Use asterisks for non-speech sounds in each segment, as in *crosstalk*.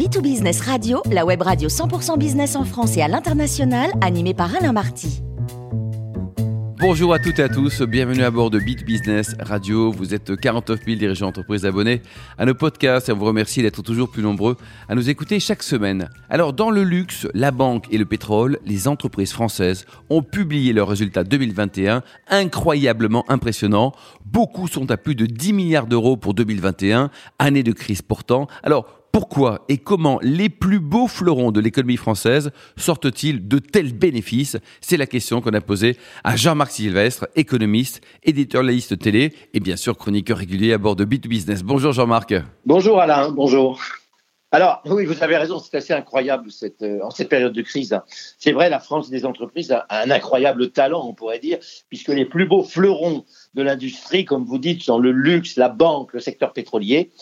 B2Business Radio, la web radio 100% business en France et à l'international, animée par Alain Marty. Bonjour à toutes et à tous, bienvenue à bord de Beat Business Radio. Vous êtes 49 000 dirigeants d'entreprise abonnés à nos podcasts et on vous remercie d'être toujours plus nombreux à nous écouter chaque semaine. Alors, dans le luxe, la banque et le pétrole, les entreprises françaises ont publié leurs résultats 2021 incroyablement impressionnants. Beaucoup sont à plus de 10 milliards d'euros pour 2021, année de crise pourtant. Alors, pourquoi et comment les plus beaux fleurons de l'économie française sortent-ils de tels bénéfices? C'est la question qu'on a posée à Jean-Marc Sylvestre, économiste, éditorialiste télé et bien sûr chroniqueur régulier à bord de Bit Business. Bonjour Jean-Marc. Bonjour Alain, bonjour. Alors, oui, vous avez raison, c'est assez incroyable cette, euh, en cette période de crise. C'est vrai, la France des entreprises a un incroyable talent, on pourrait dire, puisque les plus beaux fleurons de l'industrie, comme vous dites, sont le luxe, la banque, le secteur pétrolier,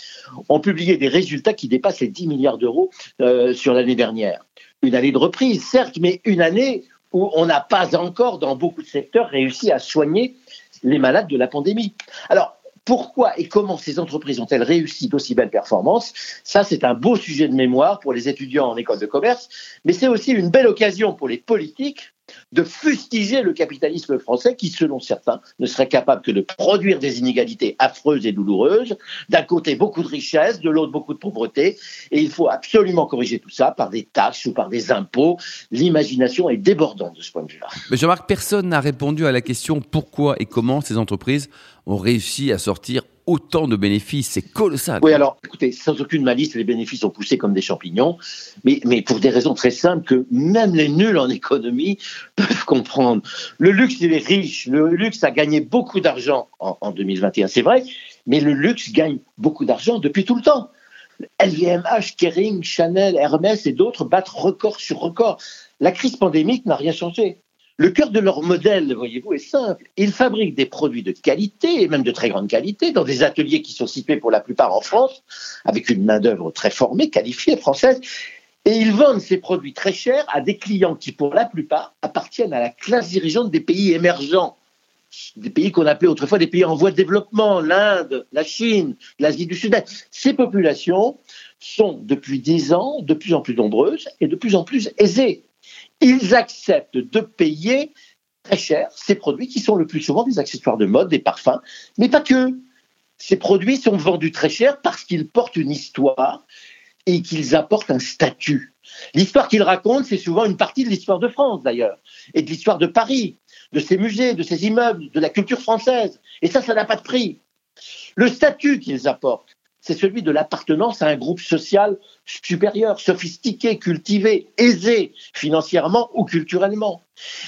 ont publié des résultats qui dépassent les 10 milliards d'euros euh, sur l'année dernière. Une année de reprise, certes, mais une année où on n'a pas encore, dans beaucoup de secteurs, réussi à soigner les malades de la pandémie. Alors, pourquoi et comment ces entreprises ont-elles réussi d'aussi belles performances. Ça, c'est un beau sujet de mémoire pour les étudiants en école de commerce, mais c'est aussi une belle occasion pour les politiques de fustiger le capitalisme français qui, selon certains, ne serait capable que de produire des inégalités affreuses et douloureuses. D'un côté, beaucoup de richesses, de l'autre, beaucoup de pauvreté. Et il faut absolument corriger tout ça par des taxes ou par des impôts. L'imagination est débordante de ce point de vue-là. Mais Jean-Marc, personne n'a répondu à la question pourquoi et comment ces entreprises ont réussi à sortir autant de bénéfices, c'est colossal. Oui, alors, écoutez, sans aucune malice, les bénéfices ont poussé comme des champignons, mais, mais pour des raisons très simples que même les nuls en économie *laughs* peuvent comprendre. Le luxe, il est riche, le luxe a gagné beaucoup d'argent en, en 2021, c'est vrai, mais le luxe gagne beaucoup d'argent depuis tout le temps. LVMH, Kering, Chanel, Hermès et d'autres battent record sur record. La crise pandémique n'a rien changé. Le cœur de leur modèle, voyez-vous, est simple. Ils fabriquent des produits de qualité, et même de très grande qualité, dans des ateliers qui sont situés pour la plupart en France, avec une main-d'œuvre très formée, qualifiée, française. Et ils vendent ces produits très chers à des clients qui, pour la plupart, appartiennent à la classe dirigeante des pays émergents des pays qu'on appelait autrefois des pays en voie de développement, l'Inde, la Chine, l'Asie du Sud-Est. Ces populations sont depuis dix ans de plus en plus nombreuses et de plus en plus aisées ils acceptent de payer très cher ces produits qui sont le plus souvent des accessoires de mode, des parfums, mais pas que. Ces produits sont vendus très cher parce qu'ils portent une histoire et qu'ils apportent un statut. L'histoire qu'ils racontent, c'est souvent une partie de l'histoire de France d'ailleurs, et de l'histoire de Paris, de ses musées, de ses immeubles, de la culture française. Et ça, ça n'a pas de prix. Le statut qu'ils apportent, c'est celui de l'appartenance à un groupe social supérieur, sophistiqué, cultivé, aisé financièrement ou culturellement.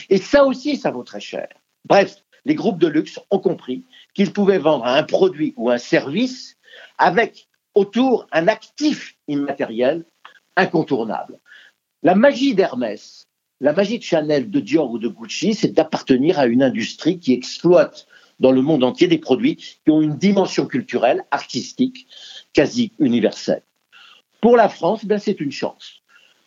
Et ça aussi, ça vaut très cher. Bref, les groupes de luxe ont compris qu'ils pouvaient vendre un produit ou un service avec autour un actif immatériel incontournable. La magie d'Hermès, la magie de Chanel, de Dior ou de Gucci, c'est d'appartenir à une industrie qui exploite dans le monde entier des produits qui ont une dimension culturelle, artistique, quasi universelle. Pour la France, ben, c'est une chance.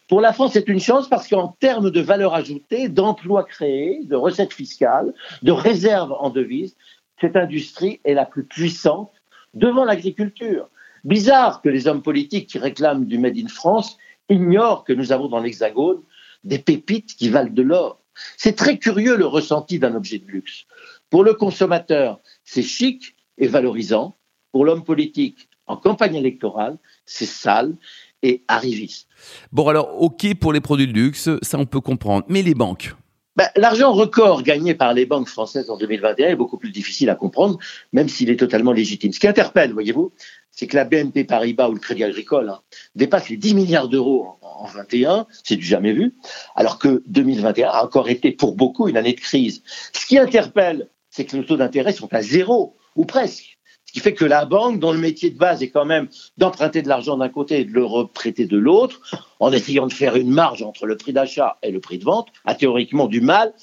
Pour la France, c'est une chance parce qu'en termes de valeur ajoutée, d'emplois créés, de recettes fiscales, de réserves en devises, cette industrie est la plus puissante devant l'agriculture. Bizarre que les hommes politiques qui réclament du Made in France ignorent que nous avons dans l'Hexagone des pépites qui valent de l'or. C'est très curieux le ressenti d'un objet de luxe. Pour le consommateur, c'est chic et valorisant. Pour l'homme politique, en campagne électorale, c'est sale et arriviste. Bon, alors, OK pour les produits de luxe, ça on peut comprendre. Mais les banques? Ben, L'argent record gagné par les banques françaises en 2021 est beaucoup plus difficile à comprendre, même s'il est totalement légitime. Ce qui interpelle, voyez-vous, c'est que la BNP Paribas ou le Crédit Agricole hein, dépasse les 10 milliards d'euros en, en 21, c'est du jamais vu, alors que 2021 a encore été pour beaucoup une année de crise. Ce qui interpelle, c'est que les taux d'intérêt sont à zéro, ou presque. Ce qui fait que la banque, dont le métier de base est quand même d'emprunter de l'argent d'un côté et de le reprêter de l'autre, en essayant de faire une marge entre le prix d'achat et le prix de vente, a théoriquement du mal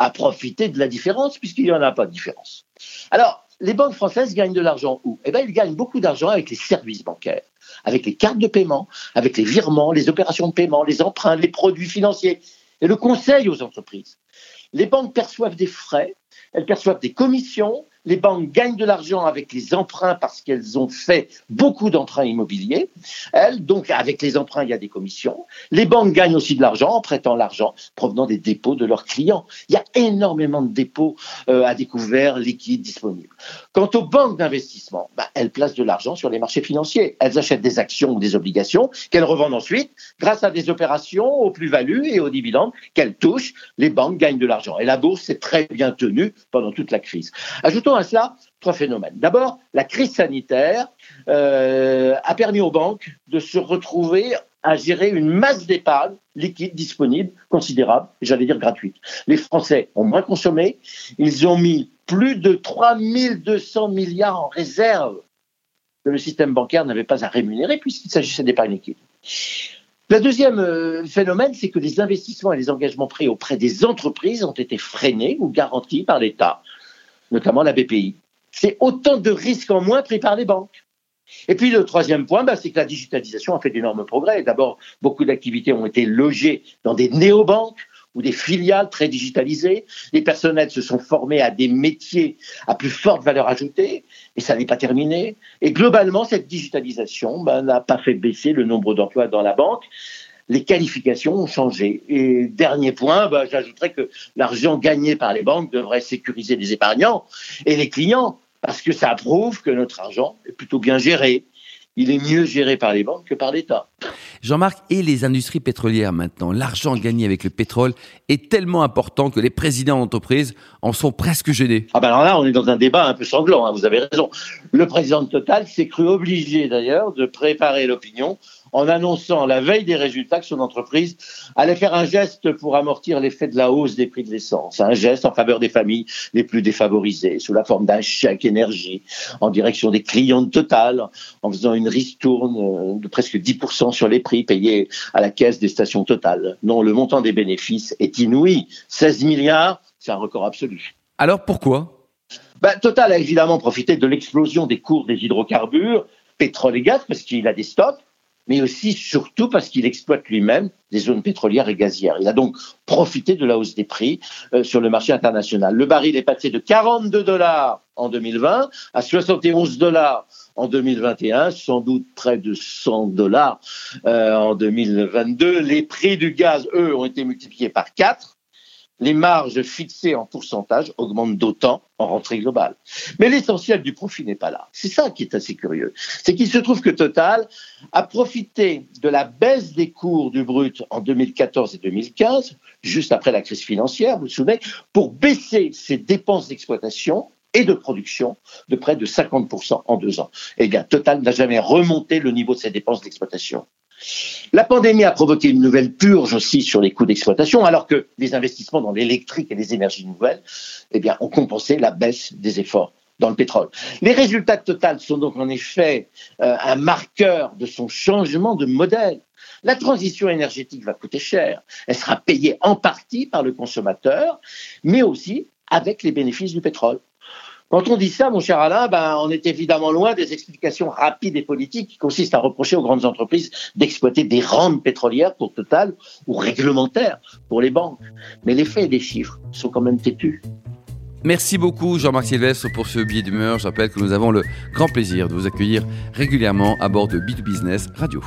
à profiter de la différence, puisqu'il n'y en a pas de différence. Alors, les banques françaises gagnent de l'argent où? Eh bien, ils gagnent beaucoup d'argent avec les services bancaires, avec les cartes de paiement, avec les virements, les opérations de paiement, les emprunts, les produits financiers et le conseil aux entreprises. Les banques perçoivent des frais elles perçoivent des commissions, les banques gagnent de l'argent avec les emprunts parce qu'elles ont fait beaucoup d'emprunts immobiliers. Elles, donc avec les emprunts, il y a des commissions. Les banques gagnent aussi de l'argent en prêtant l'argent provenant des dépôts de leurs clients. Il y a énormément de dépôts euh, à découvert, liquides, disponibles. Quant aux banques d'investissement, bah, elles placent de l'argent sur les marchés financiers. Elles achètent des actions ou des obligations qu'elles revendent ensuite grâce à des opérations aux plus-values et aux dividendes qu'elles touchent. Les banques gagnent de l'argent. Et la bourse s'est très bien tenue pendant toute la crise. Ajoutons à cela trois phénomènes. D'abord, la crise sanitaire euh, a permis aux banques de se retrouver à gérer une masse d'épargne liquide disponible, considérable, j'allais dire gratuite. Les Français ont moins consommé, ils ont mis plus de 3200 milliards en réserve que le système bancaire n'avait pas à rémunérer puisqu'il s'agissait d'épargne liquide. Le deuxième euh, phénomène, c'est que les investissements et les engagements pris auprès des entreprises ont été freinés ou garantis par l'État, notamment la BPI. C'est autant de risques en moins pris par les banques. Et puis le troisième point, bah, c'est que la digitalisation a fait d'énormes progrès. D'abord, beaucoup d'activités ont été logées dans des néobanques ou des filiales très digitalisées. Les personnels se sont formés à des métiers à plus forte valeur ajoutée, et ça n'est pas terminé. Et globalement, cette digitalisation bah, n'a pas fait baisser le nombre d'emplois dans la banque. Les qualifications ont changé. Et dernier point, bah, j'ajouterais que l'argent gagné par les banques devrait sécuriser les épargnants et les clients parce que ça prouve que notre argent est plutôt bien géré. Il est mieux géré par les banques que par l'État. Jean-Marc, et les industries pétrolières maintenant? L'argent gagné avec le pétrole est tellement important que les présidents d'entreprise en sont presque gênés. Ah ben alors là, on est dans un débat un peu sanglant, hein, vous avez raison. Le président de Total s'est cru obligé d'ailleurs de préparer l'opinion en annonçant la veille des résultats que son entreprise allait faire un geste pour amortir l'effet de la hausse des prix de l'essence, un geste en faveur des familles les plus défavorisées, sous la forme d'un chèque énergie en direction des clients de Total, en faisant une ristourne euh, de presque 10% sur les prix payés à la caisse des stations Total. Non, le montant des bénéfices est inouï, 16 milliards, c'est un record absolu. Alors pourquoi? Ben, Total a évidemment profité de l'explosion des cours des hydrocarbures, pétrole et gaz, parce qu'il a des stocks, mais aussi surtout parce qu'il exploite lui-même des zones pétrolières et gazières. Il a donc profité de la hausse des prix euh, sur le marché international. Le baril est passé de 42 dollars en 2020 à 71 dollars en 2021, sans doute près de 100 dollars euh, en 2022. Les prix du gaz, eux, ont été multipliés par 4 les marges fixées en pourcentage augmentent d'autant en rentrée globale. Mais l'essentiel du profit n'est pas là. C'est ça qui est assez curieux. C'est qu'il se trouve que Total a profité de la baisse des cours du brut en 2014 et 2015, juste après la crise financière, vous vous souvenez, pour baisser ses dépenses d'exploitation et de production de près de 50% en deux ans. Eh bien, Total n'a jamais remonté le niveau de ses dépenses d'exploitation. La pandémie a provoqué une nouvelle purge aussi sur les coûts d'exploitation, alors que les investissements dans l'électrique et les énergies nouvelles eh ont compensé la baisse des efforts dans le pétrole. Les résultats Total sont donc en effet euh, un marqueur de son changement de modèle. La transition énergétique va coûter cher. Elle sera payée en partie par le consommateur, mais aussi avec les bénéfices du pétrole. Quand on dit ça, mon cher Alain, ben, on est évidemment loin des explications rapides et politiques qui consistent à reprocher aux grandes entreprises d'exploiter des rentes pétrolières pour Total ou réglementaires pour les banques. Mais les faits et les chiffres sont quand même têtus. Merci beaucoup Jean-Marc Sylvestre pour ce billet d'humeur. Je rappelle que nous avons le grand plaisir de vous accueillir régulièrement à bord de Bit Business Radio.